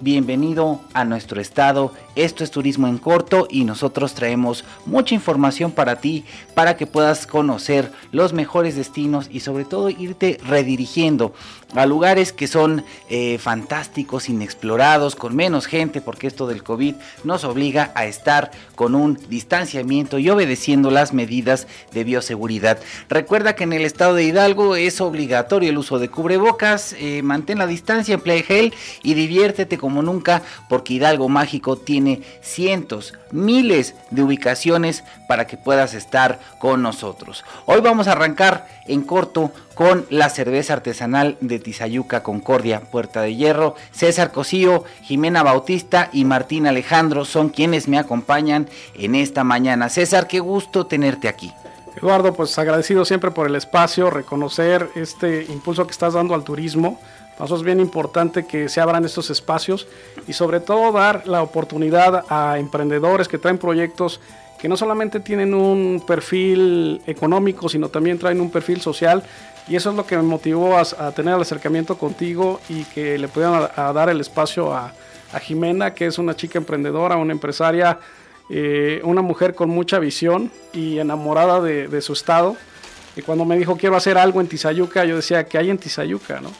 Bienvenido a nuestro estado, esto es Turismo en Corto y nosotros traemos mucha información para ti para que puedas conocer los mejores destinos y sobre todo irte redirigiendo a lugares que son eh, fantásticos, inexplorados, con menos gente porque esto del COVID nos obliga a estar con un distanciamiento y obedeciendo las medidas de bioseguridad. Recuerda que en el estado de Hidalgo es obligatorio el uso de cubrebocas, eh, mantén la distancia, emplea gel y diviértete con como nunca porque Hidalgo Mágico tiene cientos, miles de ubicaciones para que puedas estar con nosotros. Hoy vamos a arrancar en corto con la cerveza artesanal de Tizayuca Concordia, Puerta de Hierro. César Cosío, Jimena Bautista y Martín Alejandro son quienes me acompañan en esta mañana. César, qué gusto tenerte aquí. Eduardo, pues agradecido siempre por el espacio, reconocer este impulso que estás dando al turismo eso es bien importante que se abran estos espacios y sobre todo dar la oportunidad a emprendedores que traen proyectos que no solamente tienen un perfil económico, sino también traen un perfil social. Y eso es lo que me motivó a, tener el acercamiento contigo y que le pudieran dar el espacio a, Jimena, que es una chica emprendedora, una empresaria, eh, una mujer con mucha visión y enamorada de, de, su estado. Y cuando me dijo quiero hacer algo en Tizayuca, yo decía, que hay en Tizayuca? ¿no?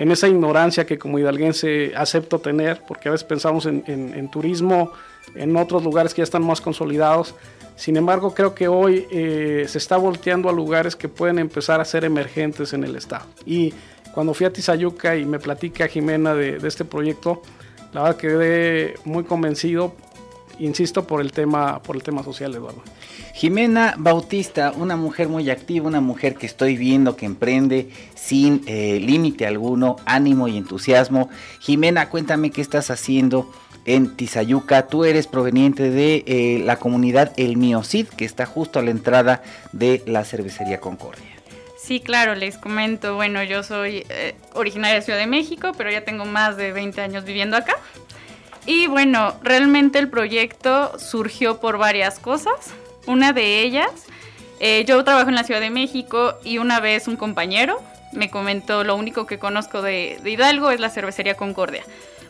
En esa ignorancia que como hidalguense acepto tener, porque a veces pensamos en, turismo en otros lugares que ya están más consolidados. Sin embargo, creo que hoy eh, se está volteando a lugares que pueden empezar a ser emergentes en el estado. Y cuando fui a Tizayuca y me platica Jimena de, este proyecto, la verdad quedé muy convencido insisto, por el tema, por el tema social, Eduardo. Jimena Bautista, una mujer muy activa, una mujer que estoy viendo que emprende sin eh, límite alguno, ánimo y entusiasmo. Jimena, cuéntame qué estás haciendo en Tizayuca. Tú eres proveniente de eh, la comunidad El Mío Cid, que está justo a la entrada de la cervecería Concordia. Sí, claro, les comento. Bueno, yo soy eh, originaria de Ciudad de México, pero ya tengo más de 20 años viviendo acá. Y bueno, realmente el proyecto surgió por varias cosas. Una de ellas, eh, yo trabajo en la Ciudad de México y una vez un compañero me comentó lo único que conozco de, Hidalgo es la cervecería Concordia.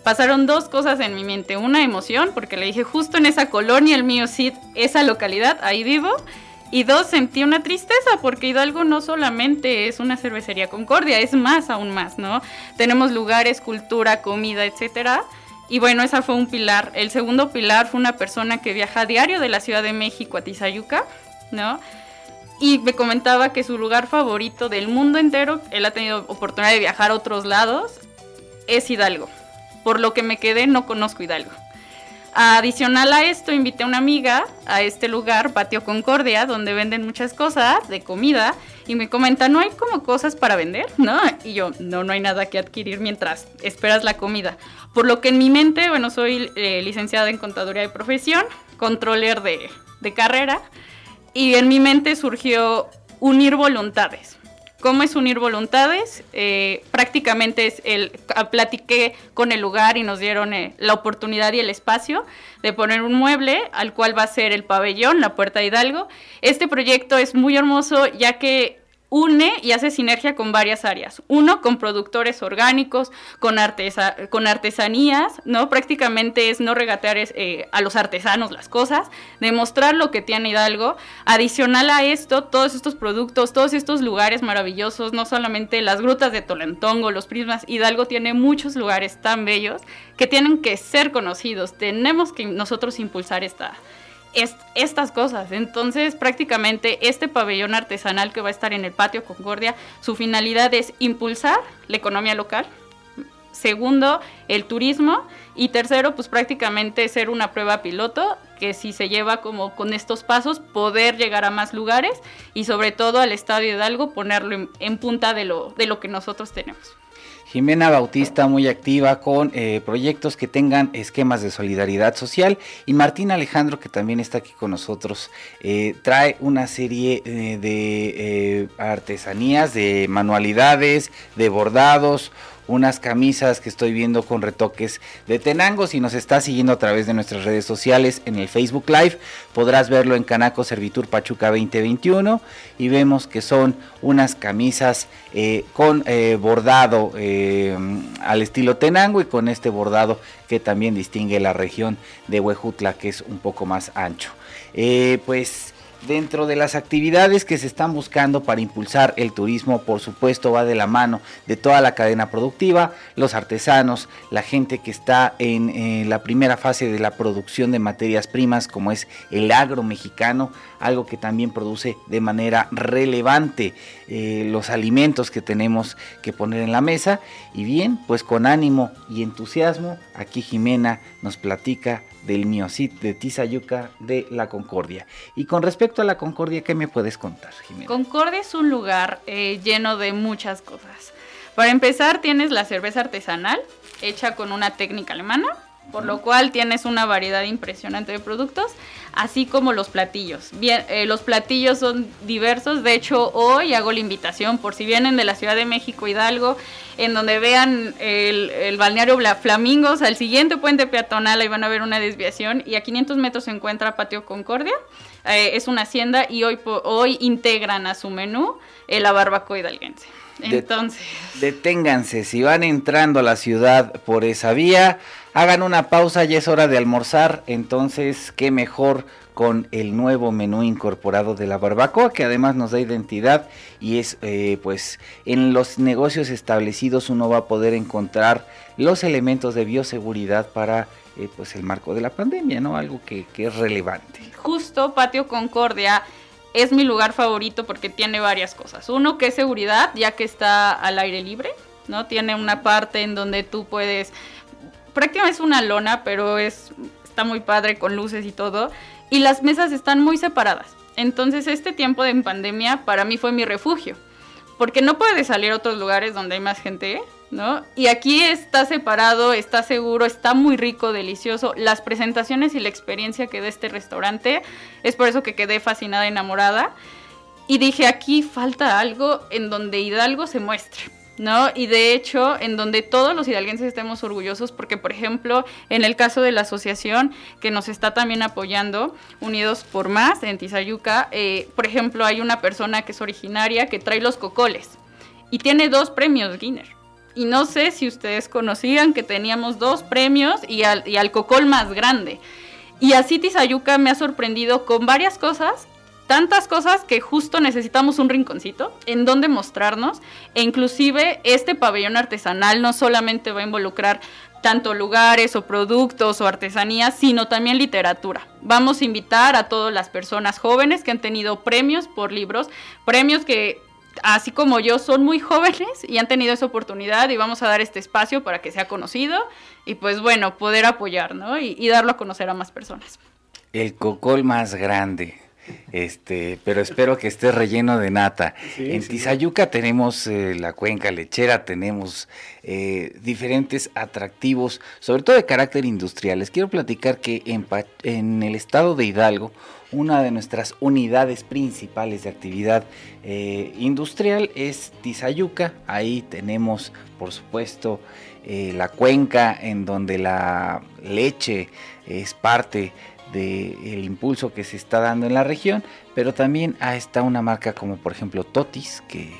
Pasaron dos cosas en mi mente. Una emoción, porque le dije justo en esa colonia, el mío Cid, esa localidad, ahí vivo. Y dos, sentí una tristeza porque Hidalgo no solamente es una cervecería Concordia, es más aún más, ¿no? Tenemos lugares, cultura, comida, etcétera y bueno, esa fue un pilar. El segundo pilar fue una persona que viaja a diario de la Ciudad de México a Tizayuca, ¿no? Y me comentaba que su lugar favorito del mundo entero, él ha tenido oportunidad de viajar a otros lados, es Hidalgo. Por lo que me quedé, no conozco Hidalgo. Adicional a esto, invité a una amiga a este lugar, Patio Concordia, donde venden muchas cosas de comida y me comenta, ¿no hay como cosas para vender? ¿No? Y yo, no, no hay nada que adquirir mientras esperas la comida. Por lo que en mi mente, bueno, soy eh, licenciada en contaduría de profesión, controller de, de carrera y en mi mente surgió unir voluntades. ¿Cómo es unir voluntades? Eh, prácticamente es el, platiqué con el lugar y nos dieron eh, la oportunidad y el espacio de poner un mueble al cual va a ser el pabellón, la Puerta Hidalgo. Este proyecto es muy hermoso ya que une y hace sinergia con varias áreas. Uno, con productores orgánicos, con, con artesanías, ¿no? Prácticamente es no regatear eh, a los artesanos las cosas, demostrar lo que tiene Hidalgo. Adicional a esto, todos estos productos, todos estos lugares maravillosos, no solamente las grutas de Tolentongo, los prismas, Hidalgo tiene muchos lugares tan bellos que tienen que ser conocidos. Tenemos que nosotros impulsar esta estas cosas. Entonces, prácticamente este pabellón artesanal que va a estar en el patio Concordia, su finalidad es impulsar la economía local. Segundo, el turismo. Y tercero, pues prácticamente ser una prueba piloto que si se lleva como con estos pasos, poder llegar a más lugares y sobre todo al Estadio Hidalgo ponerlo en, punta de lo, de lo que nosotros tenemos. Jimena Bautista muy activa con eh, proyectos que tengan esquemas de solidaridad social. Y Martín Alejandro que también está aquí con nosotros eh, trae una serie eh, de artesanías, de manualidades, de bordados, unas camisas que estoy viendo con retoques de Tenango. Si nos estás siguiendo a través de nuestras redes sociales en el Facebook Live, podrás verlo en Canaco Servitur Pachuca 2021 y vemos que son unas camisas eh, con eh, bordado eh, al estilo Tenango y con este bordado que también distingue la región de Huejutla que es un poco más ancho. pues Dentro de las actividades que se están buscando para impulsar el turismo, por supuesto, va de la mano de toda la cadena productiva, los artesanos, la gente que está en la primera fase de la producción de materias primas, como es el agro mexicano, algo que también produce de manera relevante eh, los alimentos que tenemos que poner en la mesa. Y bien, pues con ánimo y entusiasmo, aquí Jimena nos platica del Miocit de Tizayuca de la Concordia. Y con respecto a la Concordia, ¿qué me puedes contar, Jimena? Concordia es un lugar eh, lleno de muchas cosas. Para empezar, tienes la cerveza artesanal, hecha con una técnica alemana, por lo cual tienes una variedad impresionante de productos, así como los platillos. Bien, eh, los platillos son diversos, de hecho hoy hago la invitación por si vienen de la Ciudad de México, Hidalgo, en donde vean el, balneario Flamingos, al siguiente puente peatonal ahí van a ver una desviación y a 500 metros se encuentra Patio Concordia, eh, es una hacienda y hoy, hoy integran a su menú eh, la barbacoa hidalguense. Entonces. Deténganse, si van entrando a la ciudad por esa vía, hagan una pausa, ya es hora de almorzar, entonces qué mejor con el nuevo menú incorporado de la barbacoa que además nos da identidad y es eh, pues en los negocios establecidos uno va a poder encontrar los elementos de bioseguridad para eh, pues el marco de la pandemia, ¿no? Algo que, que es relevante. Justo Patio Concordia es mi lugar favorito porque tiene varias cosas. Uno que es seguridad, ya que está al aire libre, ¿no? Tiene una parte en donde tú puedes prácticamente es una lona, pero es está muy padre con luces y todo y las mesas están muy separadas. Entonces, este tiempo de pandemia para mí fue mi refugio, porque no puedes salir a otros lugares donde hay más gente, ¿no? Y aquí está separado, está seguro, está muy rico, delicioso. Las presentaciones y la experiencia que da este restaurante, es por eso que quedé fascinada, enamorada. Y dije, aquí falta algo en donde Hidalgo se muestre. ¿no? Y de hecho, en donde todos los hidalguenses estemos orgullosos, porque por ejemplo, en el caso de la asociación que nos está también apoyando, Unidos por Más, en Tizayuca, eh, por ejemplo, hay una persona que es originaria que trae los cocoles y tiene dos premios Guinness y no sé si ustedes conocían que teníamos dos premios y al, cocol más grande. Y así Tizayuca me ha sorprendido con varias cosas, tantas cosas que justo necesitamos un rinconcito en donde mostrarnos. E inclusive este pabellón artesanal no solamente va a involucrar tanto lugares o productos o artesanías, sino también literatura. Vamos a invitar a todas las personas jóvenes que han tenido premios por libros, premios que así como yo, son muy jóvenes y han tenido esa oportunidad y vamos a dar este espacio para que sea conocido y pues bueno, poder apoyar, ¿no? Y, darlo a conocer a más personas. El cocol más grande. Este, pero espero que esté relleno de nata. en Tizayuca tenemos eh, la cuenca lechera, tenemos eh, diferentes atractivos, sobre todo de carácter industrial. Les quiero platicar que en, en el estado de Hidalgo una de nuestras unidades principales de actividad eh, industrial es Tizayuca. Ahí tenemos, por supuesto, eh, la cuenca en donde la leche es parte del impulso que se está dando en la región, pero también está una marca como por ejemplo Totis, que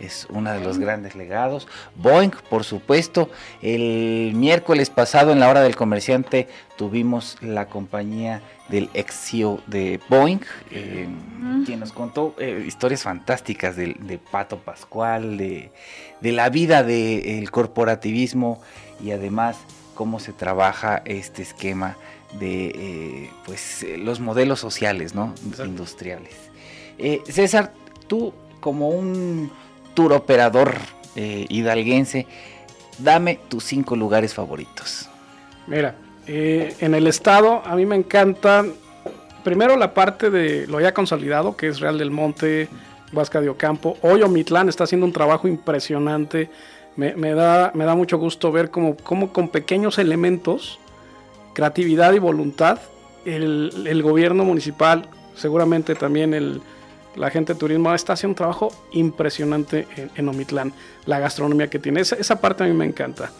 es uno de los grandes legados. Boeing, por supuesto. El miércoles pasado en la hora del comerciante tuvimos la compañía del ex CEO de Boeing, eh, quien nos contó eh, historias fantásticas de, Pato Pascual, de, la vida del corporativismo y además cómo se trabaja este esquema de eh, pues los modelos sociales, ¿no? Industriales. César, tú como un tour operador hidalguense, dame tus cinco lugares favoritos. Mira, eh, en el estado a mí me encanta primero la parte de lo ya consolidado, que es Real del Monte, Huasca de Ocampo. Hoy Omitlán está haciendo un trabajo impresionante. Me, da, me da mucho gusto ver cómo, con pequeños elementos, creatividad y voluntad, el, el gobierno municipal, seguramente también el, la gente de turismo está haciendo un trabajo impresionante en, Omitlán. La gastronomía que tiene, esa, esa, parte a mí me encanta.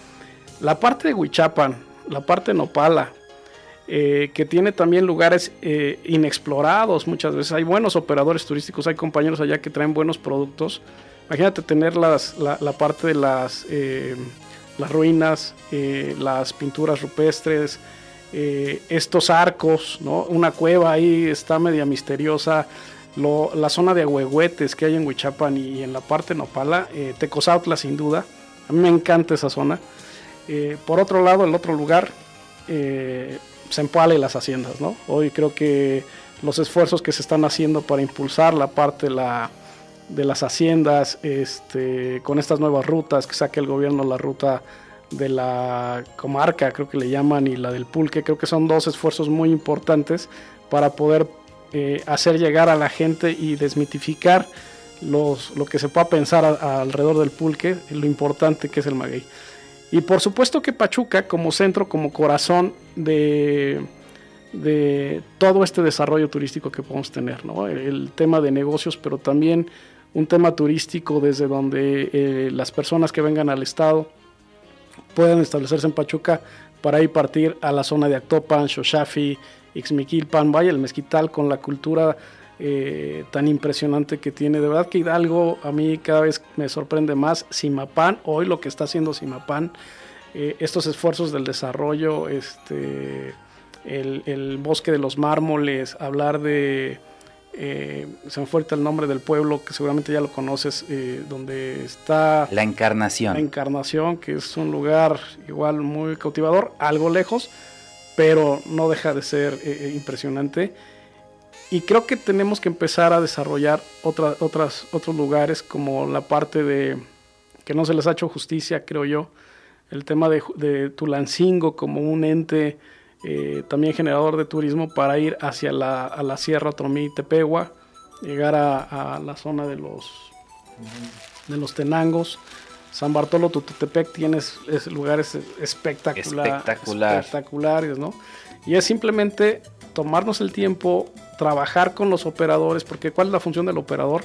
La parte de Huichapan, la parte Nopala, eh, que tiene también lugares eh, inexplorados muchas veces. Hay buenos operadores turísticos, hay compañeros allá que traen buenos productos. Imagínate tener las, la, parte de las, eh, las ruinas, las pinturas rupestres, estos arcos, ¿no? una cueva ahí está media misteriosa. la zona de ahuehuetes que hay en Huichapan y, en la parte Nopala, Tecozautla sin duda. A mí me encanta esa zona. Por otro lado, el otro lugar, Zempoala y las haciendas, ¿no? Hoy creo que los esfuerzos que se están haciendo para impulsar la parte de, la, de las haciendas, este, con estas nuevas rutas, que saque el gobierno la ruta de la comarca, creo que le llaman, y la del pulque, creo que son dos esfuerzos muy importantes para poder eh, hacer llegar a la gente y desmitificar lo que se pueda pensar alrededor del pulque, lo importante que es el maguey. Y por supuesto que Pachuca como centro, como corazón de, de todo este desarrollo turístico que podemos tener, ¿no? el, tema de negocios, pero también un tema turístico desde donde eh, las personas que vengan al estado puedan establecerse en Pachuca para ir partir a la zona de Actopan, Xoshafi, Ixmiquilpan, vaya el mezquital con la cultura eh, tan impresionante que tiene. De verdad que Hidalgo a mí cada vez me sorprende más. Simapán, hoy lo que está haciendo Simapán, eh, estos esfuerzos del desarrollo, este, el, bosque de los mármoles, hablar de... Eh, se me fue el nombre del pueblo que seguramente ya lo conoces, donde está... La Encarnación. La Encarnación, que es un lugar igual muy cautivador, algo lejos, pero no deja de ser impresionante. Y creo que tenemos que empezar a desarrollar otras, otros lugares como la parte de que no se les ha hecho justicia, creo yo, el tema de, Tulancingo como un ente eh, también generador de turismo para ir hacia la, a la Sierra Tromí Tepegua, llegar a, la zona de los, de los Tenangos. San Bartolo Tututepec tienes lugares espectacular, espectaculares, ¿no? Y es simplemente tomarnos el tiempo, trabajar con los operadores, porque ¿cuál es la función del operador?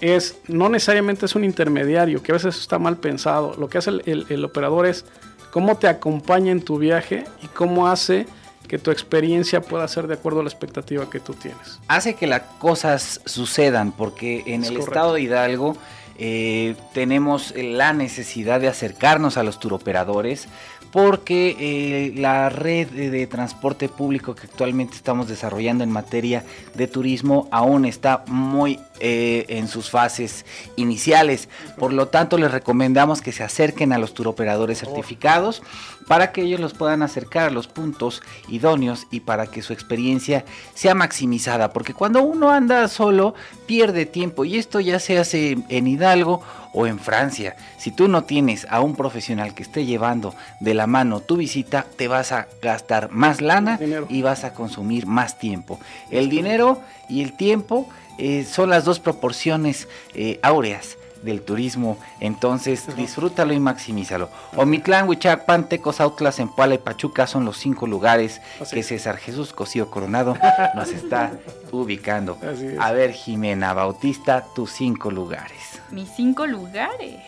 Es, no necesariamente es un intermediario, que a veces está mal pensado. Lo que hace el, operador es cómo te acompaña en tu viaje y cómo hace que tu experiencia pueda ser de acuerdo a la expectativa que tú tienes. Hace que las cosas sucedan, porque en el estado de Hidalgo eh, tenemos la necesidad de acercarnos a los turoperadores porque eh, la red de, transporte público que actualmente estamos desarrollando en materia de turismo aún está muy eh, en sus fases iniciales. Por lo tanto, les recomendamos que se acerquen a los turoperadores certificados para que ellos los puedan acercar a los puntos idóneos y para que su experiencia sea maximizada. Porque cuando uno anda solo, pierde tiempo y esto ya se hace en Hidalgo o en Francia. Si tú no tienes a un profesional que esté llevando de la mano tu visita, te vas a gastar más lana y vas a consumir más tiempo. El dinero y el tiempo eh, son las dos proporciones eh, áureas del turismo, entonces disfrútalo y maximízalo. Omitlán, Huichapan, Tecos, Autlas, Zempoala y Pachuca son los cinco lugares que César Jesús Cosío Coronado nos está ubicando. A ver, Jimena Bautista, tus cinco lugares mis cinco lugares.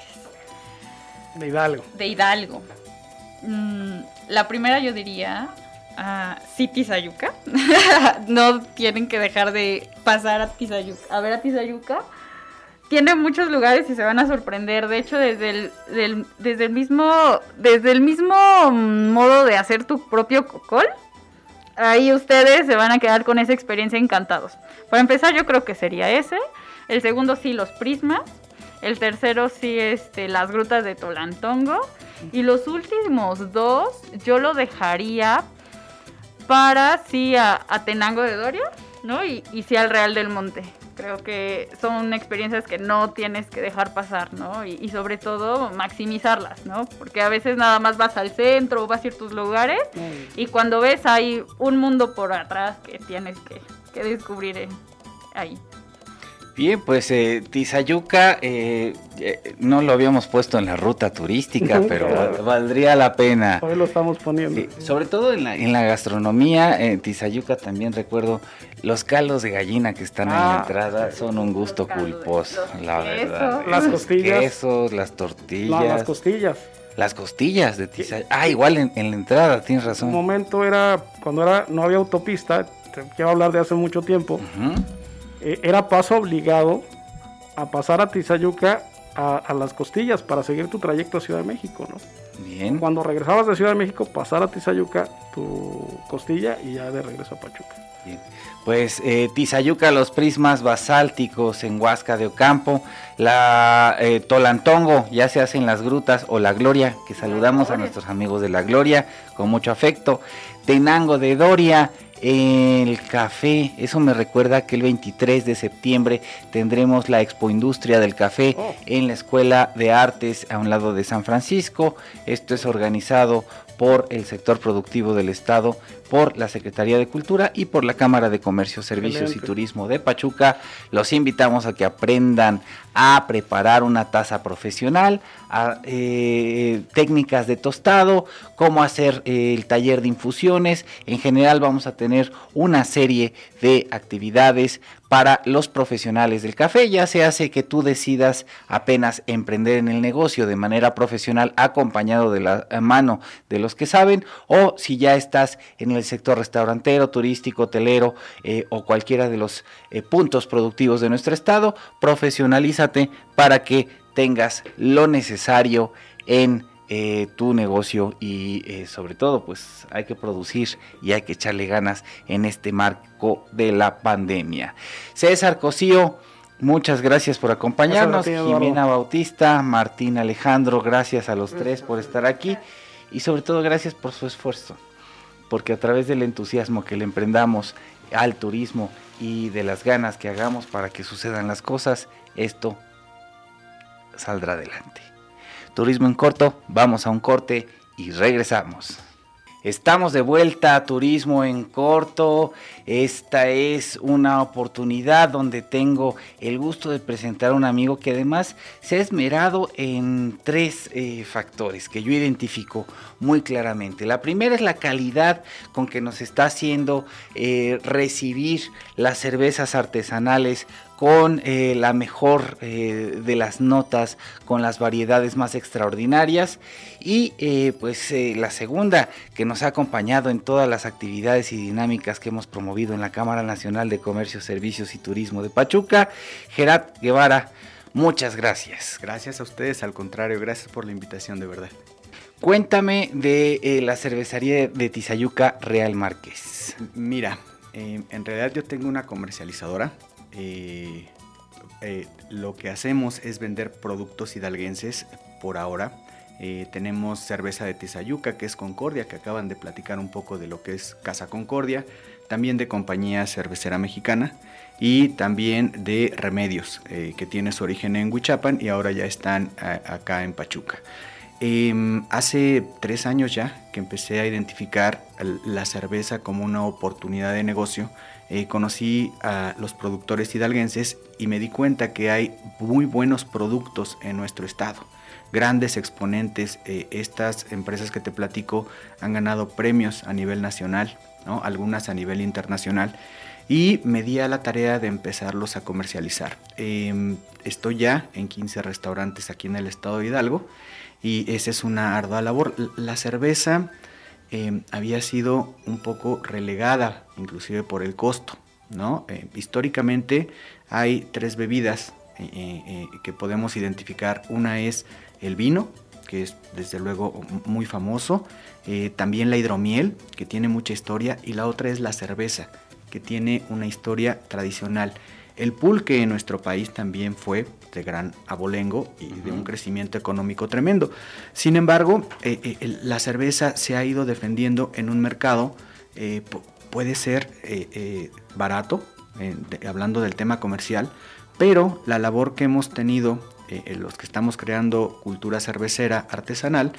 De Hidalgo. De Hidalgo. Mm, la primera yo diría a City Sayuca. no tienen que dejar de pasar a Tizayuca. A ver a Tizayuca. Tiene muchos lugares y se van a sorprender. De hecho, desde el, desde el mismo desde el mismo modo de hacer tu propio cocol, ahí ustedes se van a quedar con esa experiencia encantados. Para empezar, yo creo que sería ese. El segundo sí, los prismas. El tercero sí, este, las grutas de Tolantongo. Y los últimos dos yo lo dejaría para sí a, Tenango de Doria, ¿no? Y, y sí al Real del Monte. Creo que son experiencias que no tienes que dejar pasar, ¿no? Y, sobre todo maximizarlas, ¿no? Porque a veces nada más vas al centro o vas a ciertos lugares y cuando ves hay un mundo por atrás que tienes que, que descubrir ahí. Bien, pues eh, Tizayuca eh, eh, no lo habíamos puesto en la ruta turística, pero valdría la pena. Hoy lo estamos poniendo. sobre todo en la, en la gastronomía, en Tizayuca también recuerdo los caldos de gallina que están en la ah, entrada, son un gusto culposo, la verdad. Las costillas. Los quesos, las tortillas. las costillas. Las costillas de Tizayuca. Ah, igual en, la entrada, tienes razón. Un momento era, cuando era no había autopista, te quiero hablar de hace mucho tiempo. Eh, era paso obligado a pasar a Tizayuca a, las costillas para seguir tu trayecto a Ciudad de México, ¿no? Bien. Cuando regresabas de Ciudad de México, pasar a Tizayuca tu costilla y ya de regreso a Pachuca. Bien. Pues eh, Tizayuca, los prismas basálticos en Huasca de Ocampo, la eh, Tolantongo, ya se hacen las grutas, o la Gloria, que saludamos a nuestros amigos de la Gloria con mucho afecto, Tenango de Doria, el café, eso me recuerda que el 23 de septiembre tendremos la Expo Industria del Café oh. en la Escuela de Artes a un lado de San Francisco. Esto es organizado por el sector productivo del Estado, por la Secretaría de Cultura y por la Cámara de Comercio, Servicios y Turismo de Pachuca. Los invitamos a que aprendan a preparar una taza profesional, eh, técnicas de tostado, cómo hacer eh, el taller de infusiones. En general vamos a tener una serie de actividades para los profesionales del café, ya se hace que tú decidas apenas emprender en el negocio de manera profesional acompañado de la mano de los que saben o si ya estás en el sector restaurantero, turístico, hotelero eh, o cualquiera de los eh, puntos productivos de nuestro estado, para que tengas lo necesario en eh, tu negocio y eh, sobre todo pues hay que producir y hay que echarle ganas en este marco de la pandemia. César Cosío, muchas gracias por acompañarnos. Jimena Bautista, Martín Alejandro, gracias a los tres por estar aquí y sobre todo gracias por su esfuerzo, porque a través del entusiasmo que le emprendamos al turismo y de las ganas que hagamos para que sucedan las cosas, esto saldrá adelante. Turismo en corto, vamos a un corte y regresamos. Estamos de vuelta a Turismo en Corto. Esta es una oportunidad donde tengo el gusto de presentar a un amigo que además se ha esmerado en tres eh, factores que yo identifico muy claramente. La primera es la calidad con que nos está haciendo eh, recibir las cervezas artesanales con eh, la mejor eh, de las notas, con las variedades más extraordinarias. Y eh, pues la segunda que nos ha acompañado en todas las actividades y dinámicas que hemos promovido en la Cámara Nacional de Comercio, Servicios y Turismo de Pachuca, Gerat Guevara. Muchas gracias. Gracias a ustedes, al contrario, gracias por la invitación de verdad. Cuéntame de la cervecería de Tizayuca Real Márquez. Mira, en realidad yo tengo una comercializadora eh, eh, lo que hacemos es vender productos hidalguenses por ahora. Eh, tenemos cerveza de Tizayuca, que es Concordia, que acaban de platicar un poco de lo que es Casa Concordia, también de compañía cervecera mexicana y también de Remedios, que tiene su origen en Huichapan y ahora ya están acá en Pachuca. Em, hace tres años ya que empecé a identificar la cerveza como una oportunidad de negocio eh, conocí a los productores hidalguenses y me di cuenta que hay muy buenos productos en nuestro estado. Grandes exponentes, eh, estas empresas que te platico han ganado premios a nivel nacional, algunas a nivel internacional, y me di a la tarea de empezarlos a comercializar. Em, estoy ya en 15 restaurantes aquí en el estado de Hidalgo y esa es una ardua labor. La cerveza Em, había sido un poco relegada, inclusive por el costo. ¿no? Eh, históricamente hay tres bebidas eh, eh, que podemos identificar. Una es el vino, que es desde luego muy famoso. también la hidromiel, que tiene mucha historia. Y la otra es la cerveza, que tiene una historia tradicional. El pulque en nuestro país también fue de gran abolengo y de un crecimiento económico tremendo. Sin embargo, eh, eh, la cerveza se ha ido defendiendo en un mercado, eh, puede ser barato, hablando del tema comercial, pero la labor que hemos tenido eh, los que estamos creando cultura cervecera artesanal,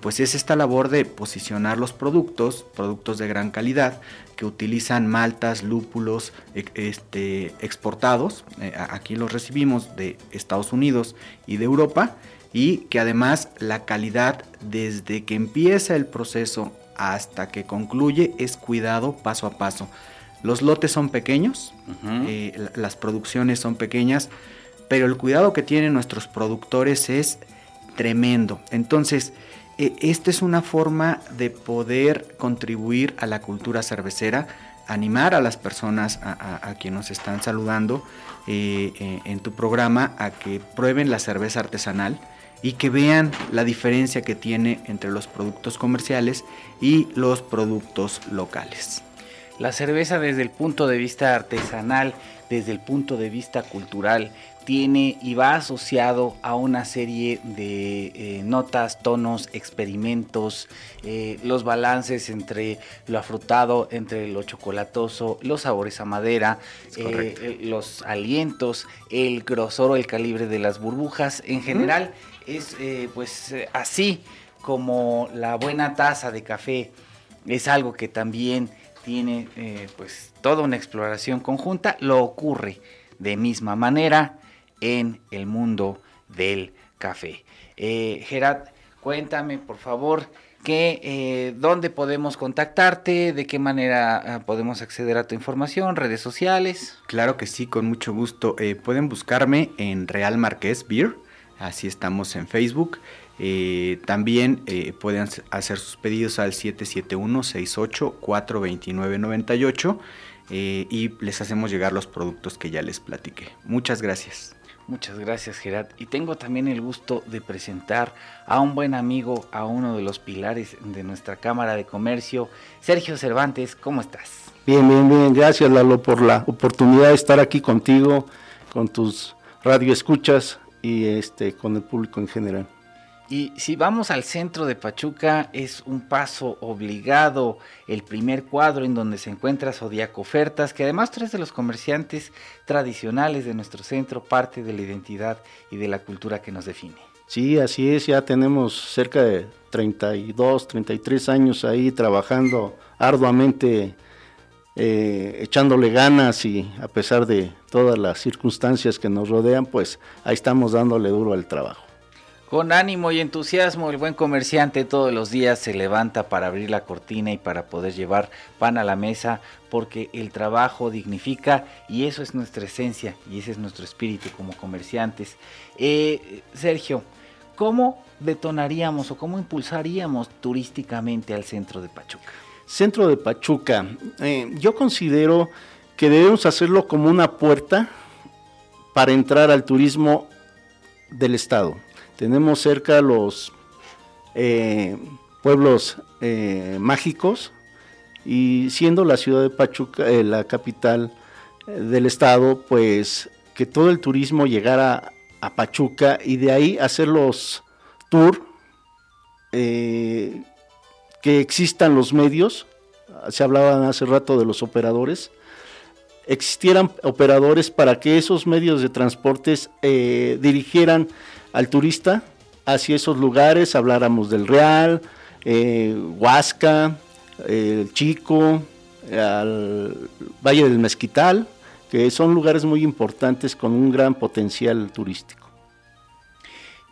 pues es esta labor de posicionar los productos, productos de gran calidad, que utilizan maltas, lúpulos este, exportados, aquí los recibimos de Estados Unidos y de Europa, y que además la calidad desde que empieza el proceso hasta que concluye es cuidado paso a paso. Los lotes son pequeños, eh, las producciones son pequeñas, pero el cuidado que tienen nuestros productores es tremendo. Entonces, e, esta es una forma de poder contribuir a la cultura cervecera, animar a las personas a, quienes nos están saludando eh, eh, en tu programa a que prueben la cerveza artesanal y que vean la diferencia que tiene entre los productos comerciales y los productos locales. La cerveza desde el punto de vista artesanal, desde el punto de vista cultural, tiene y va asociado a una serie de eh, notas, tonos, experimentos, eh, los balances entre lo afrutado, entre lo chocolatoso, los sabores a madera, eh, los alientos, el grosor o el calibre de las burbujas. En general, es pues así como la buena taza de café es algo que también tiene pues toda una exploración conjunta, lo ocurre de misma manera en el mundo del café. Gerard, cuéntame por favor que dónde podemos contactarte, de qué manera ah, podemos acceder a tu información, redes sociales. Claro que sí, con mucho gusto. pueden buscarme en Real Marqués Beer así estamos en Facebook. Eh, también eh, pueden hacer sus pedidos al 771-68-429-98 eh, y les hacemos llegar los productos que ya les platiqué. Muchas gracias. Muchas gracias Gerard. Y tengo también el gusto de presentar a un buen amigo, a uno de los pilares de nuestra Cámara de Comercio, Sergio Cervantes. ¿Cómo estás? Bien, bien, bien. Gracias Lalo por la oportunidad de estar aquí contigo, con tus radioescuchas y este con el público en general. Y si vamos al centro de Pachuca, es un paso obligado el primer cuadro en donde se encuentra Zodiaco Ofertas, que además tres de los comerciantes tradicionales de nuestro centro, parte de la identidad y de la cultura que nos define. Sí, así es, ya tenemos cerca de 32, 33 años ahí trabajando arduamente eh, echándole ganas y a pesar de todas las circunstancias que nos rodean, pues ahí estamos dándole duro al trabajo. Con ánimo y entusiasmo, el buen comerciante todos los días se levanta para abrir la cortina y para poder llevar pan a la mesa, porque el trabajo dignifica y eso es nuestra esencia y ese es nuestro espíritu como comerciantes. Eh, Sergio, ¿cómo detonaríamos o cómo impulsaríamos turísticamente al centro de Pachuca? Centro de Pachuca, eh, yo considero que debemos hacerlo como una puerta para entrar al turismo del estado. Tenemos cerca los eh, pueblos eh, mágicos y siendo la ciudad de Pachuca la capital del estado, pues que todo el turismo llegara a Pachuca y de ahí hacer los tours que existan los medios, se hablaba hace rato de los operadores, existieran operadores para que esos medios de transportes eh, dirigieran al turista hacia esos lugares, habláramos del Real, eh, Huasca, el Chico, al Valle del Mezquital, que son lugares muy importantes con un gran potencial turístico.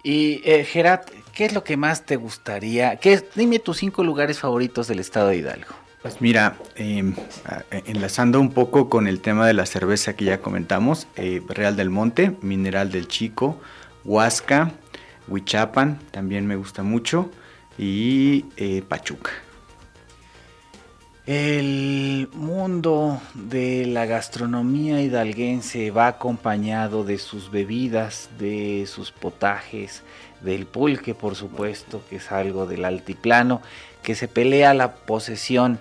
Y eh, Gerard, ¿qué es lo que más te gustaría? ¿Qué dime tus cinco lugares favoritos del estado de Hidalgo. Pues mira, em, enlazando un poco con el tema de la cerveza que ya comentamos, eh, Real del Monte, Mineral del Chico, Huasca, Huichapan, también me gusta mucho, y eh, Pachuca. El mundo de la gastronomía hidalguense va acompañado de sus bebidas, de sus potajes, del pulque, por supuesto, que es algo del altiplano, que se pelea la posesión.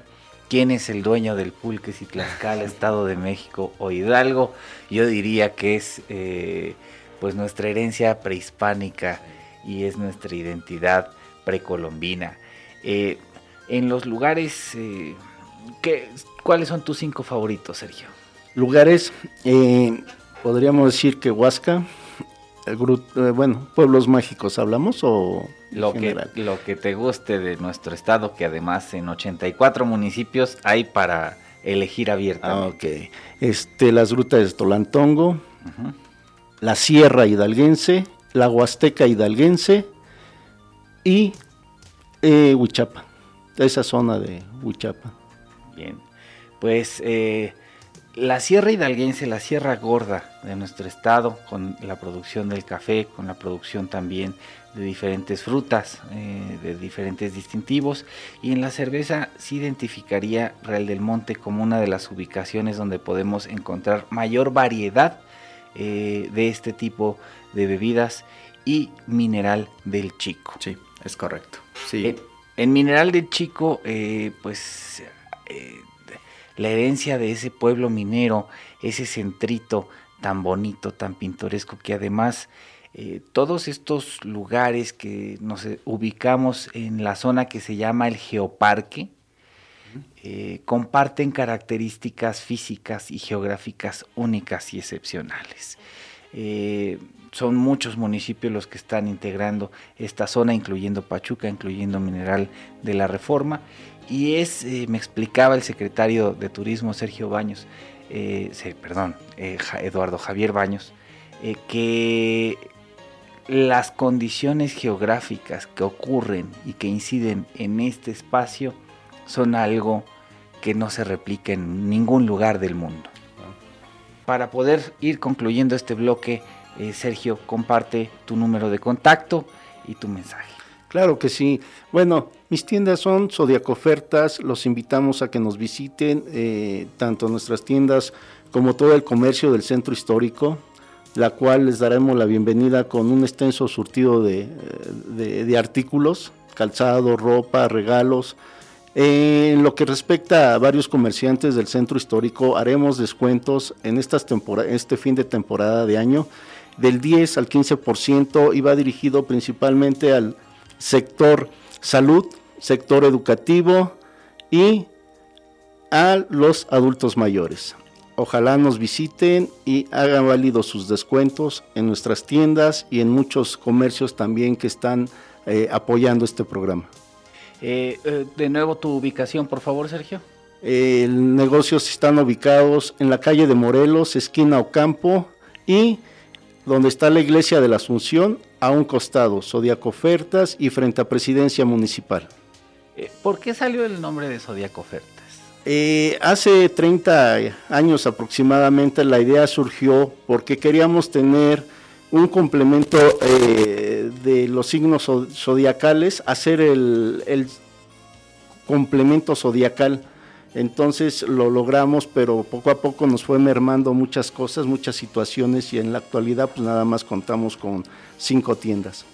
¿Quién es el dueño del pulque? Si Tlaxcala, Estado de México o Hidalgo. Yo diría que es eh, pues nuestra herencia prehispánica y es nuestra identidad precolombina. Eh, en los lugares eh, ¿Cuáles son tus cinco favoritos, Sergio? Lugares, podríamos decir que Huasca, bueno, pueblos mágicos hablamos o lo que, lo que te guste de nuestro estado, que además en 84 municipios hay para elegir abiertamente. Ah, ok. Este, las grutas de Tolantongo, la Sierra Hidalguense, la Huasteca Hidalguense y eh, Huichapa, esa zona de Huichapa. Bien, pues eh, la Sierra Hidalguense, la Sierra Gorda de nuestro estado, con la producción del café, con la producción también de diferentes frutas, eh, de diferentes distintivos, y en la cerveza se identificaría Real del Monte como una de las ubicaciones donde podemos encontrar mayor variedad eh, de este tipo de bebidas y mineral del chico. Sí, es correcto. Sí. Eh, en mineral del chico, pues la herencia de ese pueblo minero, ese centrito tan bonito, tan pintoresco, que además eh, todos estos lugares que nos eh, ubicamos en la zona que se llama el Geoparque, eh, comparten características físicas y geográficas únicas y excepcionales. son muchos municipios los que están integrando esta zona, incluyendo Pachuca, incluyendo Mineral de la Reforma, y es, eh, me explicaba el secretario de Turismo Sergio Baños, perdón, Eduardo Javier Baños, que las condiciones geográficas que ocurren y que inciden en este espacio son algo que no se replica en ningún lugar del mundo. Para poder ir concluyendo este bloque, Sergio, comparte tu número de contacto y tu mensaje. Claro que sí. Bueno, mis tiendas son Zodiaco Ofertas. Los invitamos a que nos visiten, eh, tanto nuestras tiendas como todo el comercio del centro histórico, la cual les daremos la bienvenida con un extenso surtido de, artículos, calzado, ropa, regalos. en lo que respecta a varios comerciantes del centro histórico, haremos descuentos en estas este fin de temporada de año del 10 al 15% y va dirigido principalmente al sector salud, sector educativo y a los adultos mayores. Ojalá nos visiten y hagan válidos sus descuentos en nuestras tiendas y en muchos comercios también que están eh, apoyando este programa. Eh, eh, de nuevo tu ubicación, por favor, Sergio. El negocios están ubicados en la calle de Morelos, esquina Ocampo y donde está la iglesia de la Asunción, a un costado, Zodiaco Ofertas y frente a Presidencia Municipal. ¿Por qué salió el nombre de Zodiaco Ofertas? Eh, hace 30 años aproximadamente la idea surgió porque queríamos tener un complemento eh, de los signos zodiacales, hacer el, el complemento zodiacal entonces lo logramos, pero poco a poco nos fue mermando muchas cosas, muchas situaciones y en la actualidad pues nada más contamos con cinco tiendas.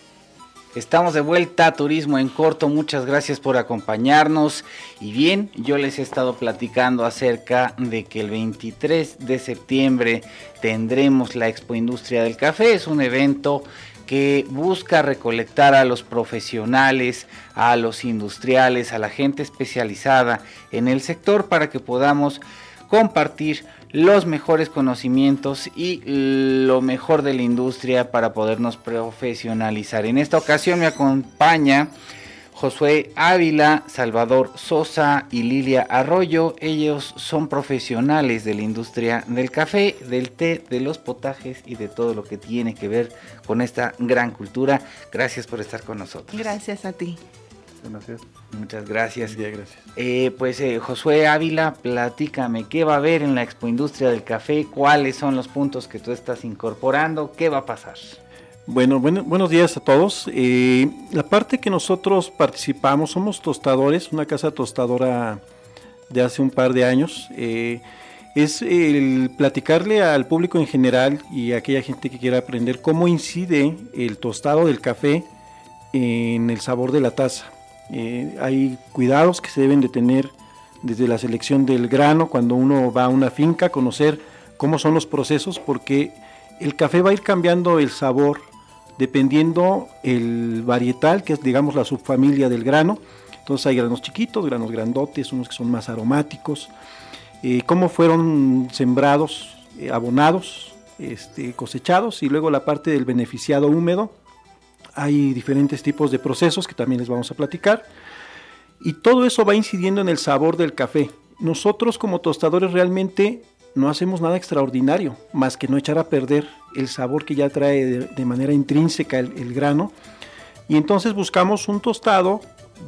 Estamos de vuelta a Turismo en Corto, muchas gracias por acompañarnos. Y bien, yo les he estado platicando acerca de que el 23 de septiembre tendremos la Expo Industria del Café, es un evento que busca recolectar a los profesionales, a los industriales, a la gente especializada en el sector para que podamos compartir los mejores conocimientos y lo mejor de la industria para podernos profesionalizar. En esta ocasión me acompaña Josué Ávila, Salvador Sosa y Lilia Arroyo. Ellos son profesionales de la industria del café, del té, de los potajes y de todo lo que tiene que ver con esta gran cultura. Gracias por estar con nosotros. Gracias a ti. Gracias. Muchas gracias. gracias. Eh, pues eh, Josué Ávila, platícame, ¿qué va a haber en la Expo Industria del Café? ¿Cuáles son los puntos que tú estás incorporando? ¿Qué va a pasar? Bueno, buenos días a todos. Eh, la parte que nosotros participamos, somos tostadores, una casa tostadora de hace un par de años. Es el platicarle al público en general y a aquella gente que quiera aprender cómo incide el tostado del café en el sabor de la taza. Eh, hay cuidados que se deben de tener desde la selección del grano, cuando uno va a una finca, conocer cómo son los procesos, porque el café va a ir cambiando el sabor dependiendo el varietal, que es digamos la subfamilia del grano. Entonces hay granos chiquitos, granos grandotes, unos que son más aromáticos. Eh, cómo fueron sembrados, eh, abonados, este, cosechados y luego la parte del beneficiado húmedo. Hay diferentes tipos de procesos que también les vamos a platicar. Y todo eso va incidiendo en el sabor del café. Nosotros como tostadores realmente no hacemos nada extraordinario, más que no echar a perder el sabor que ya trae de, manera intrínseca el, grano. Y entonces buscamos un tostado,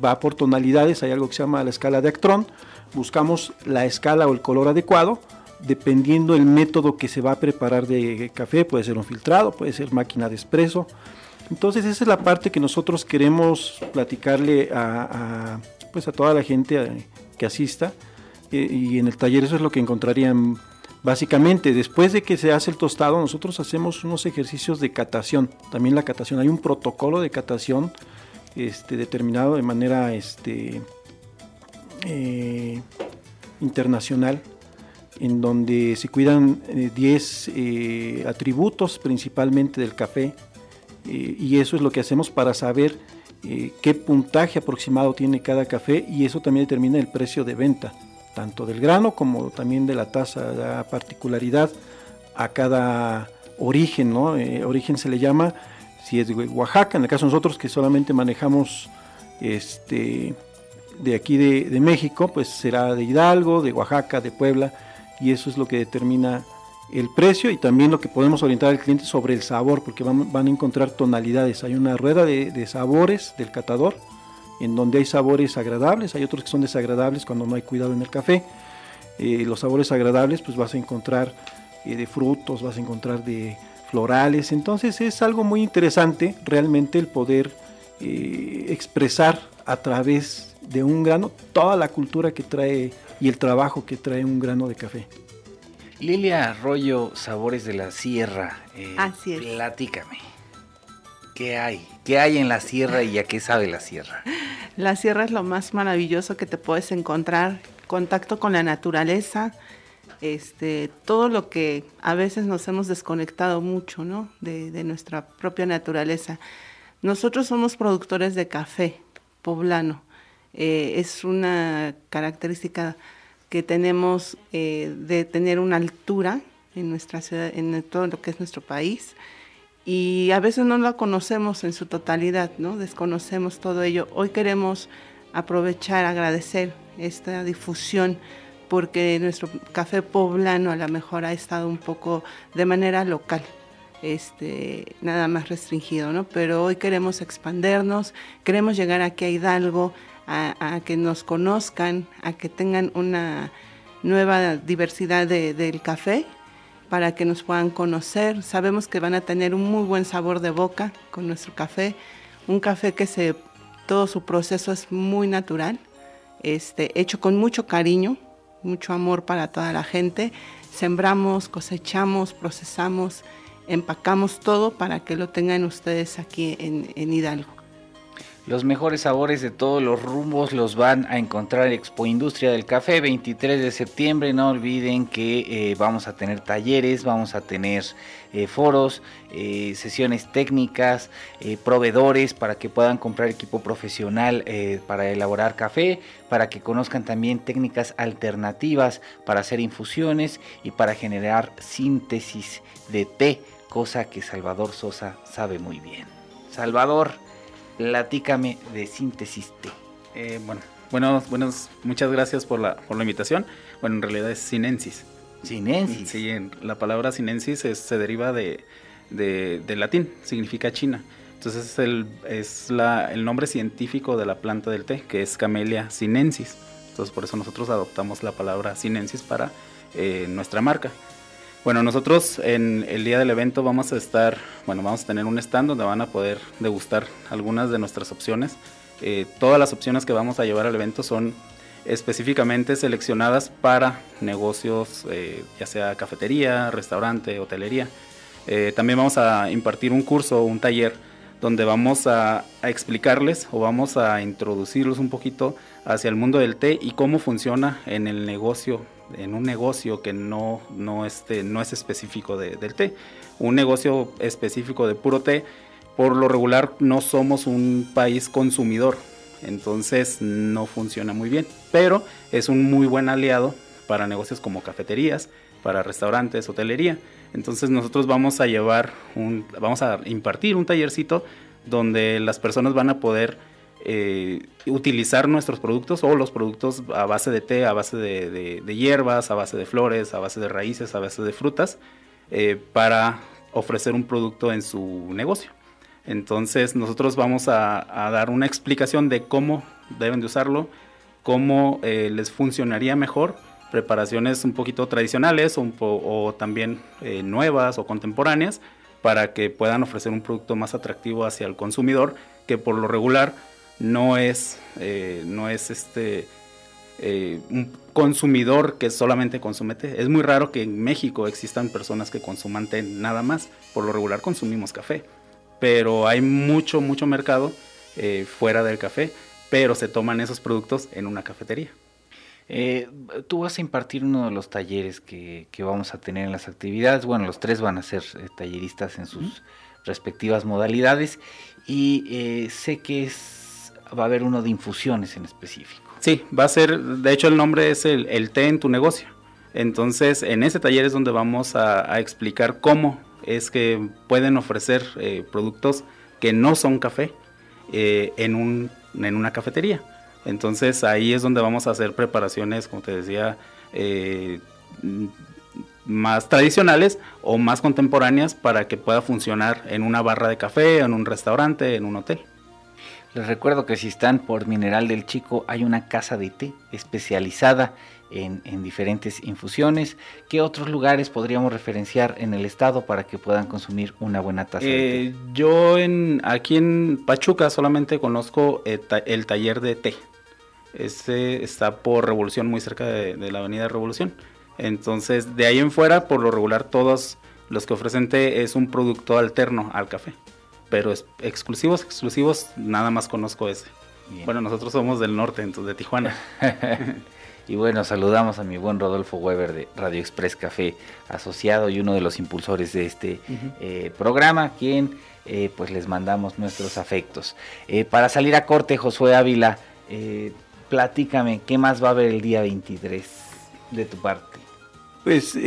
va por tonalidades, hay algo que se llama la escala de Actron, buscamos la escala o el color adecuado, dependiendo el método que se va a preparar de café, puede ser un filtrado, puede ser máquina de espresso. Entonces esa es la parte que nosotros queremos platicarle a, pues a toda la gente eh, que asista. Eh, y en el taller eso es lo que encontrarían Básicamente, después de que se hace el tostado, nosotros hacemos unos ejercicios de catación. También la catación, hay un protocolo de catación este, determinado de manera este, eh, internacional, en donde se cuidan 10 eh, eh, atributos principalmente del café, y eso es lo que hacemos para saber qué puntaje aproximado tiene cada café, y eso también determina el precio de venta tanto del grano como también de la tasa, da particularidad a cada origen, ¿no? Eh, origen se le llama, si es de Oaxaca, en el caso de nosotros que solamente manejamos este, de aquí de, México, pues será de Hidalgo, de Oaxaca, de Puebla, y eso es lo que determina el precio y también lo que podemos orientar al cliente sobre el sabor, porque van, van a encontrar tonalidades. Hay una rueda de, sabores del catador en donde hay sabores agradables, hay otros que son desagradables cuando no hay cuidado en el café. Eh, los sabores agradables pues vas a encontrar eh, de frutos, vas a encontrar de florales, entonces es algo muy interesante realmente el poder eh, expresar a través de un grano toda la cultura que trae y el trabajo que trae un grano de café. Lilia Arroyo, Sabores de la Sierra, Así es. platícame. ¿Qué hay? ¿Qué hay en la sierra y a qué sabe la sierra? La sierra es lo más maravilloso que te puedes encontrar, contacto con la naturaleza, este, todo lo que a veces nos hemos desconectado mucho, ¿no? De, nuestra propia naturaleza. Nosotros somos productores de café poblano. Eh, es una característica que tenemos eh, de tener una altura en nuestra ciudad, en todo lo que es nuestro país y a veces no lo conocemos en su totalidad, ¿no? Desconocemos todo ello. Hoy queremos aprovechar, agradecer esta difusión porque nuestro café poblano a lo mejor ha estado un poco de manera local, este, nada más restringido, ¿no? Pero hoy queremos expandernos, queremos llegar aquí a Hidalgo, a, que nos conozcan, a que tengan una nueva diversidad del café para que nos puedan conocer. Sabemos que van a tener un muy buen sabor de boca con nuestro café, un café que todo su proceso es muy natural, este, hecho con mucho cariño, mucho amor para toda la gente. Sembramos, cosechamos, procesamos, empacamos todo para que lo tengan ustedes aquí en Hidalgo. Los mejores sabores de todos los rumbos los van a encontrar en Expo Industria del Café 23 de septiembre. No olviden que eh, vamos a tener talleres, vamos a tener eh, foros, eh, sesiones técnicas, proveedores para que puedan comprar equipo profesional para elaborar café, para que conozcan también técnicas alternativas para hacer infusiones y para generar síntesis de té, cosa que Salvador Sosa sabe muy bien. Salvador. Platícame de síntesis T. Eh, bueno, bueno, buenos, muchas gracias por la, por la invitación. Bueno, en realidad es sinensis. Sinensis. Sí, la palabra sinensis se deriva de, latín, significa China. Entonces es, el, es la, el nombre científico de la planta del té, que es Camellia sinensis. Entonces por eso nosotros adoptamos la palabra sinensis para eh, nuestra marca. Bueno, nosotros en el día del evento vamos a estar, bueno, vamos a tener un stand donde van a poder degustar algunas de nuestras opciones. Eh, todas las opciones que vamos a llevar al evento son específicamente seleccionadas para negocios, eh, ya sea cafetería, restaurante, hotelería. Eh, también vamos a impartir un curso un taller donde vamos a, a, explicarles o vamos a introducirlos un poquito hacia el mundo del té y cómo funciona en el negocio en un negocio que no, no, este, no es específico del té. Un negocio específico de puro té, por lo regular no somos un país consumidor, entonces no funciona muy bien, pero es un muy buen aliado para negocios como cafeterías, para restaurantes, hotelería. Entonces nosotros vamos a llevar un, vamos a impartir un tallercito donde las personas van a poder eh, utilizar nuestros productos o los productos a base de té, a base de, hierbas, a base de flores, a base de raíces, a base de frutas, eh, para ofrecer un producto en su negocio. Entonces nosotros vamos a, dar una explicación de cómo deben de usarlo, cómo eh, les funcionaría mejor, preparaciones un poquito tradicionales o, también nuevas o contemporáneas para que puedan ofrecer un producto más atractivo hacia el consumidor que por lo regular no es, eh, no es este, eh, un consumidor que solamente consume té. Es muy raro que en México existan personas que consuman té nada más. Por lo regular consumimos café. Pero hay mucho, mucho mercado eh, fuera del café, pero se toman esos productos en una cafetería. tú vas a impartir uno de los talleres que, vamos a tener en las actividades. Bueno, los tres van a ser talleristas en sus respectivas modalidades y sé que es va a haber uno de infusiones en específico. Sí, va a ser, de hecho el nombre es el, té en tu negocio. Entonces, en ese taller es donde vamos a, explicar cómo es que pueden ofrecer eh, productos que no son café eh, en, un, en una cafetería. Entonces, ahí es donde vamos a hacer preparaciones, como te decía, eh, más tradicionales o más contemporáneas para que pueda funcionar en una barra de café, en un restaurante, en un hotel. Les recuerdo que si están por Mineral del Chico hay una casa de té especializada en, diferentes infusiones. ¿Qué otros lugares podríamos referenciar en el estado para que puedan consumir una buena taza de té? Eh, yo en, aquí en Pachuca solamente conozco el, taller de té. Este está por Revolución, muy cerca de, de la Avenida Revolución. Entonces, de ahí en fuera, por lo regular, todos los que ofrecen té es un producto alterno al café pero exclusivos, exclusivos, nada más conozco ese. Bueno, nosotros somos del norte, entonces de Tijuana. y bueno, saludamos a mi buen Rodolfo Weber de Radio Express Café Asociado y uno de los impulsores de este eh, programa, quien eh, pues les mandamos nuestros afectos. Eh, para salir a corte, Josué Ávila, platícame, ¿qué más va a haber el día 23 de tu parte? Pues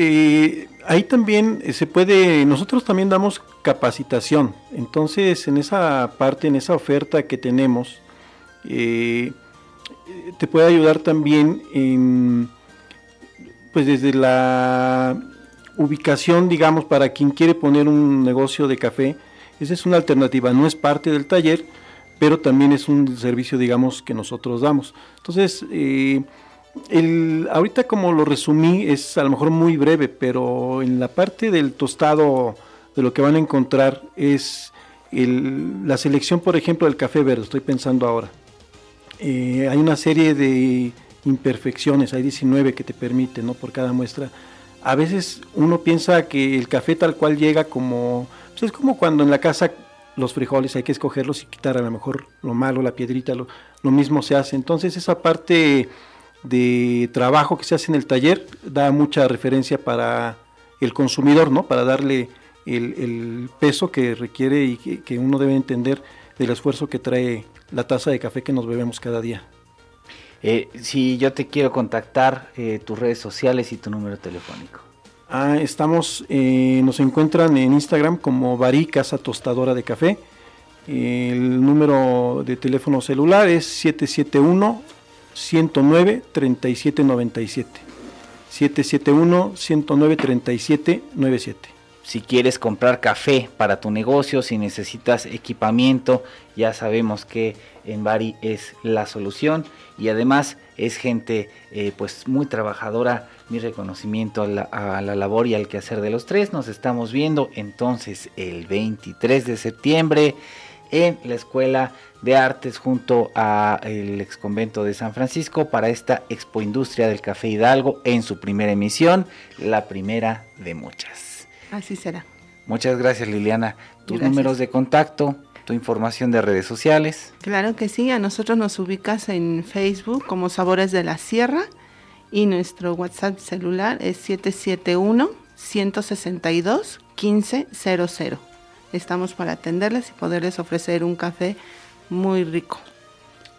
ahí también se puede, nosotros también damos capacitación. Entonces, en esa parte, en esa oferta que tenemos, eh, te puede ayudar también en, pues desde la ubicación, digamos, para quien quiere poner un negocio de café, esa es una alternativa, no es parte del taller, pero también es un servicio, digamos, que nosotros damos. Entonces, eh, el, ahorita como lo resumí, es a lo mejor muy breve, pero en la parte del tostado de lo que van a encontrar es la selección, por ejemplo, del café verde, estoy pensando ahora. Eh, hay una serie de imperfecciones, hay 19 que te permiten, ¿no? Por cada muestra. A veces uno piensa que el café tal cual llega como, pues es como cuando en la casa los frijoles hay que escogerlos y quitar a lo mejor lo malo, la piedrita, lo, lo mismo se hace. Entonces esa parte de trabajo que se hace en el taller da mucha referencia para el consumidor, ¿no? Para darle el, peso que requiere y que, uno debe entender del esfuerzo que trae la taza de café que nos bebemos cada día. Eh, si yo te quiero contactar, eh, tus redes sociales y tu número telefónico. Ah, estamos, eh, nos encuentran en Instagram como Barí Casa Tostadora de Café. El número de teléfono celular es 771 109 3797. 771 109 3797 si quieres comprar café para tu negocio, si necesitas equipamiento, ya sabemos que en Bari es la solución y además es gente eh, pues muy trabajadora. Mi reconocimiento a la, a la, labor y al quehacer de los tres. Nos estamos viendo entonces el 23 de septiembre en la Escuela de Artes junto al ex convento de San Francisco para esta Expo Industria del Café Hidalgo en su primera emisión, la primera de muchas. Así será. Muchas gracias Liliana. Tus números de contacto, tu información de redes sociales. Claro que sí, a nosotros nos ubicas en Facebook como Sabores de la Sierra y nuestro WhatsApp celular es 771 162 1500. Estamos para atenderles y poderles ofrecer un café muy rico.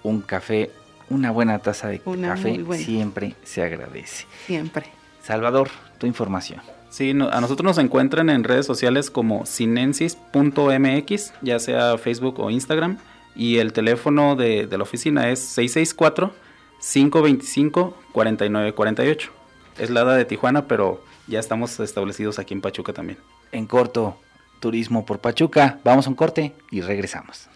Un café, una buena taza de café siempre se agradece. Siempre. Salvador, tu información. Sí, a nosotros nos encuentran en redes sociales como sinensis.mx, ya sea Facebook o Instagram, y el teléfono de, de la oficina es 664-525-4948. Es la de Tijuana, pero ya estamos establecidos aquí en Pachuca también. En corto, turismo por Pachuca. Vamos a un corte y regresamos.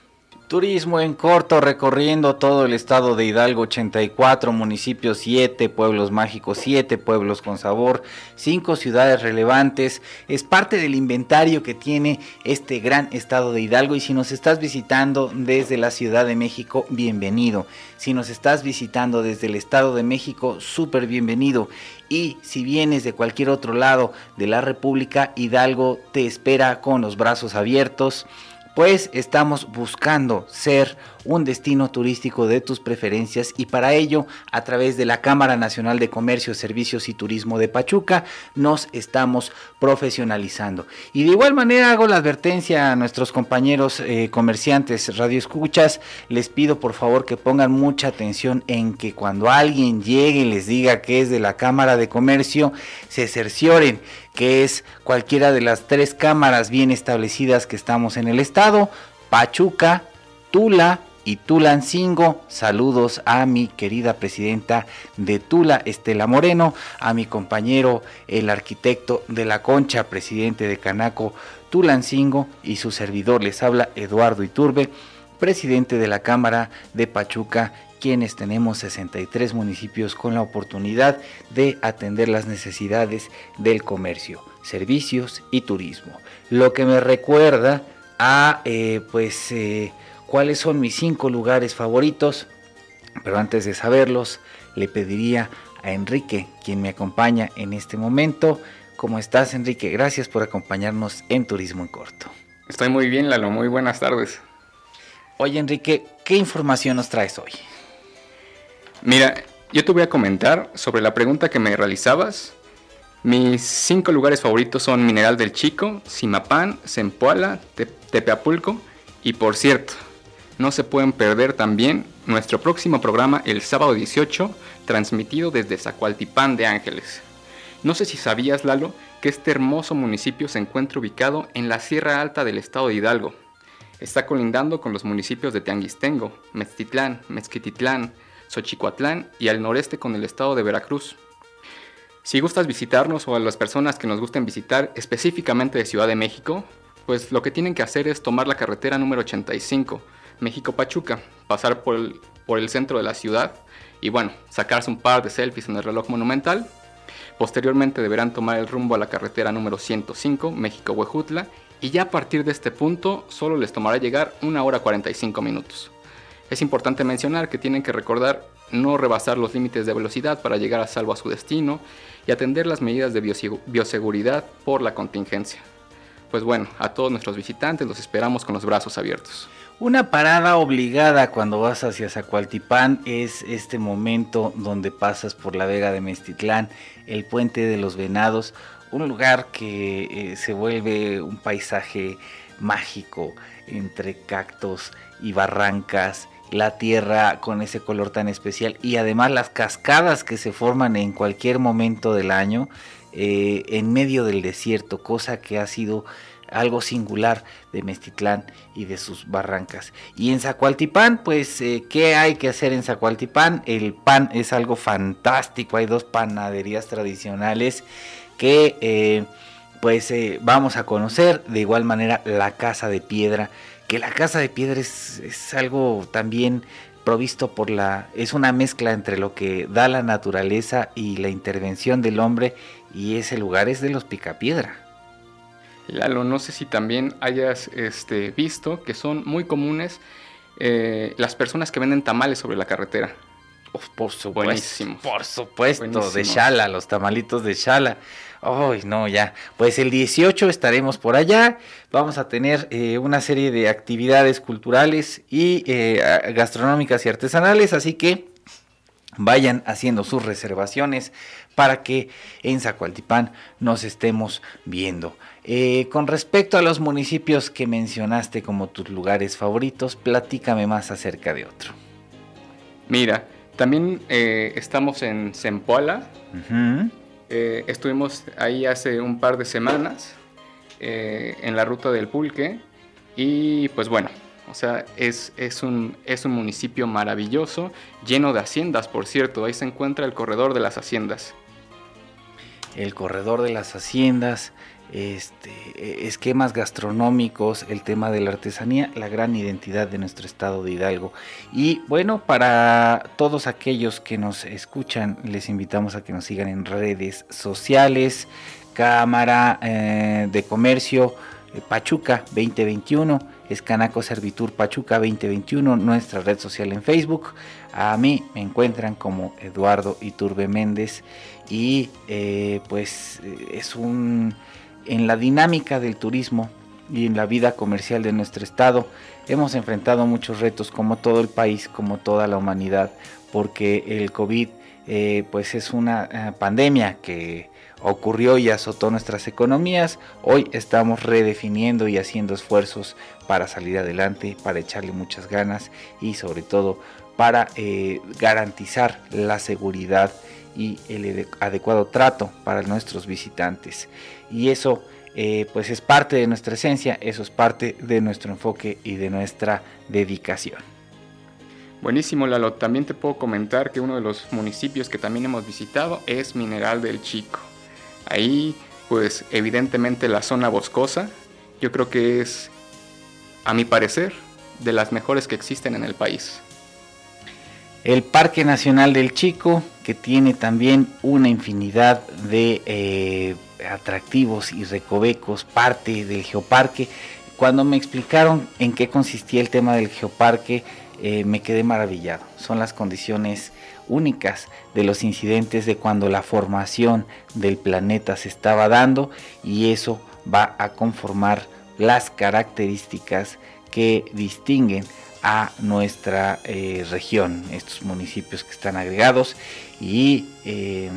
Turismo en corto, recorriendo todo el estado de Hidalgo, 84 municipios, 7 pueblos mágicos, 7 pueblos con sabor, 5 ciudades relevantes. Es parte del inventario que tiene este gran estado de Hidalgo y si nos estás visitando desde la Ciudad de México, bienvenido. Si nos estás visitando desde el estado de México, súper bienvenido. Y si vienes de cualquier otro lado de la República, Hidalgo te espera con los brazos abiertos pues estamos buscando ser un destino turístico de tus preferencias y para ello a través de la Cámara Nacional de Comercio, Servicios y Turismo de Pachuca nos estamos profesionalizando. Y de igual manera hago la advertencia a nuestros compañeros eh, comerciantes radioescuchas, les pido por favor que pongan mucha atención en que cuando alguien llegue y les diga que es de la Cámara de Comercio, se cercioren que es cualquiera de las tres cámaras bien establecidas que estamos en el estado, Pachuca, Tula y Tulancingo. Saludos a mi querida presidenta de Tula, Estela Moreno, a mi compañero, el arquitecto de la Concha, presidente de Canaco, Tulancingo, y su servidor les habla Eduardo Iturbe, presidente de la Cámara de Pachuca quienes tenemos 63 municipios con la oportunidad de atender las necesidades del comercio, servicios y turismo. Lo que me recuerda a eh, pues eh, cuáles son mis cinco lugares favoritos, pero antes de saberlos le pediría a Enrique, quien me acompaña en este momento. ¿Cómo estás Enrique? Gracias por acompañarnos en Turismo en Corto. Estoy muy bien Lalo, muy buenas tardes. Oye Enrique, ¿qué información nos traes hoy? Mira, yo te voy a comentar sobre la pregunta que me realizabas. Mis cinco lugares favoritos son Mineral del Chico, Simapán, Zempoala, Tepeapulco y por cierto, no se pueden perder también nuestro próximo programa el sábado 18, transmitido desde Zacualtipán de Ángeles. No sé si sabías, Lalo, que este hermoso municipio se encuentra ubicado en la Sierra Alta del estado de Hidalgo. Está colindando con los municipios de Teanguistengo, Meztitlán, Mezquititlán, Xochicuatlán y al noreste con el estado de Veracruz. Si gustas visitarnos o a las personas que nos gusten visitar específicamente de Ciudad de México, pues lo que tienen que hacer es tomar la carretera número 85, México-Pachuca, pasar por el, por el centro de la ciudad y bueno, sacarse un par de selfies en el reloj monumental. Posteriormente deberán tomar el rumbo a la carretera número 105, México-Huejutla, y ya a partir de este punto solo les tomará llegar una hora 45 minutos. Es importante mencionar que tienen que recordar no rebasar los límites de velocidad para llegar a salvo a su destino y atender las medidas de bioseguridad por la contingencia. Pues bueno, a todos nuestros visitantes los esperamos con los brazos abiertos. Una parada obligada cuando vas hacia Zacualtipán es este momento donde pasas por la Vega de Mestitlán, el puente de los Venados, un lugar que eh, se vuelve un paisaje mágico entre cactos y barrancas la tierra con ese color tan especial y además las cascadas que se forman en cualquier momento del año eh, en medio del desierto, cosa que ha sido algo singular de Mestitlán y de sus barrancas. Y en Zacualtipán, pues, eh, ¿qué hay que hacer en Zacualtipán? El pan es algo fantástico, hay dos panaderías tradicionales que eh, pues vamos a conocer, de igual manera la Casa de Piedra, que la casa de piedra es, algo también provisto por la... es una mezcla entre lo que da la naturaleza y la intervención del hombre y ese lugar es de los picapiedra. Lalo, no sé si también hayas este, visto que son muy comunes eh, las personas que venden tamales sobre la carretera. por supuesto, por supuesto, de Shala, los tamalitos de Shala. Ay, no, ya. Pues el 18 estaremos por allá. Vamos a tener eh, una serie de actividades culturales y eh, gastronómicas y artesanales, así que vayan haciendo sus reservaciones para que en Zacualtipán nos estemos viendo. Eh, con respecto a los municipios que mencionaste como tus lugares favoritos, platícame más acerca de otro. Mira, también estamos en Zempoala Eh, estuvimos ahí hace un par de semanas eh, en la ruta del pulque y pues bueno, o sea, es, es, un, es un municipio maravilloso, lleno de haciendas, por cierto, ahí se encuentra el corredor de las haciendas. El corredor de las haciendas, este, esquemas gastronómicos, el tema de la artesanía, la gran identidad de nuestro estado de Hidalgo. Y bueno, para todos aquellos que nos escuchan, les invitamos a que nos sigan en redes sociales, Cámara eh, de Comercio eh, Pachuca 2021, Escanaco Servitur Pachuca 2021, nuestra red social en Facebook. A mí me encuentran como Eduardo Iturbe Méndez y eh, pues es un en la dinámica del turismo y en la vida comercial de nuestro estado hemos enfrentado muchos retos como todo el país, como toda la humanidad, porque el COVID eh, pues es una eh, pandemia que ocurrió y azotó nuestras economías. Hoy estamos redefiniendo y haciendo esfuerzos para salir adelante, para echarle muchas ganas y sobre todo para eh, garantizar la seguridad y el adecuado trato para nuestros visitantes. Y eso eh, pues es parte de nuestra esencia, eso es parte de nuestro enfoque y de nuestra dedicación. Buenísimo Lalo, también te puedo comentar que uno de los municipios que también hemos visitado es Mineral del Chico. Ahí pues evidentemente la zona boscosa, yo creo que es, a mi parecer, de las mejores que existen en el país el Parque Nacional del Chico, que tiene también una infinidad de eh, atractivos y recovecos, parte del geoparque. Cuando me explicaron en qué consistía el tema del geoparque, eh, me quedé maravillado. Son las condiciones únicas de los incidentes de cuando la formación del planeta se estaba dando y eso va a conformar las características que distinguen a nuestra eh, región, estos municipios que están agregados y eh,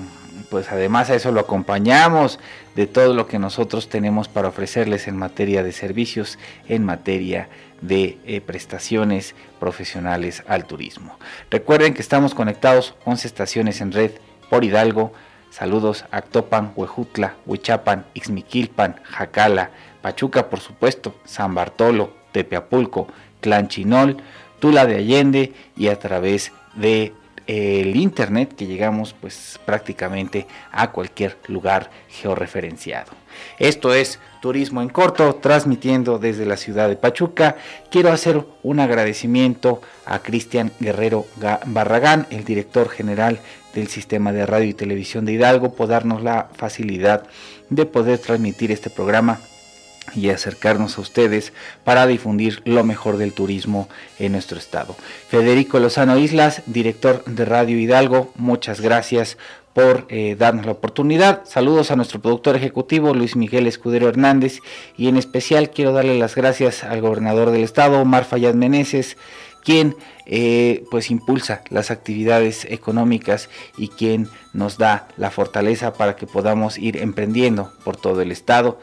pues además a eso lo acompañamos de todo lo que nosotros tenemos para ofrecerles en materia de servicios, en materia de eh, prestaciones profesionales al turismo. Recuerden que estamos conectados 11 estaciones en red por Hidalgo. Saludos a Actopan, Huejutla, Huichapan, Ixmiquilpan, Jacala, Pachuca por supuesto, San Bartolo, Tepeapulco, Clanchinol, Tula de Allende y a través de el internet que llegamos pues prácticamente a cualquier lugar georreferenciado. Esto es Turismo en Corto, transmitiendo desde la ciudad de Pachuca. Quiero hacer un agradecimiento a Cristian Guerrero Barragán, el director general del Sistema de Radio y Televisión de Hidalgo, por darnos la facilidad de poder transmitir este programa y acercarnos a ustedes para difundir lo mejor del turismo en nuestro estado. Federico Lozano Islas, director de Radio Hidalgo, muchas gracias por eh, darnos la oportunidad. Saludos a nuestro productor ejecutivo Luis Miguel Escudero Hernández y en especial quiero darle las gracias al gobernador del estado, Omar Fayad Meneses, quien eh, pues impulsa las actividades económicas y quien nos da la fortaleza para que podamos ir emprendiendo por todo el estado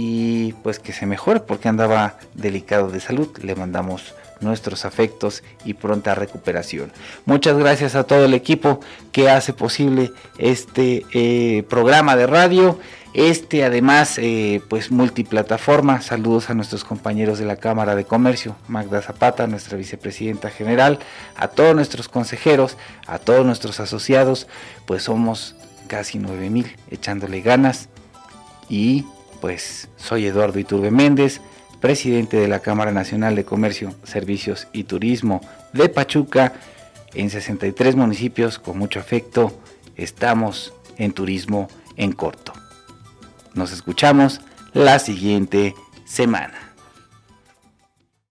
y pues que se mejore porque andaba delicado de salud. Le mandamos nuestros afectos y pronta recuperación. Muchas gracias a todo el equipo que hace posible este eh, programa de radio. Este además eh, pues multiplataforma. Saludos a nuestros compañeros de la Cámara de Comercio, Magda Zapata, nuestra vicepresidenta general, a todos nuestros consejeros, a todos nuestros asociados, pues somos casi 9 mil echándole ganas y pues soy Eduardo Iturbe Méndez, presidente de la Cámara Nacional de Comercio, Servicios y Turismo de Pachuca. En 63 municipios, con mucho afecto, estamos en turismo en corto. Nos escuchamos la siguiente semana.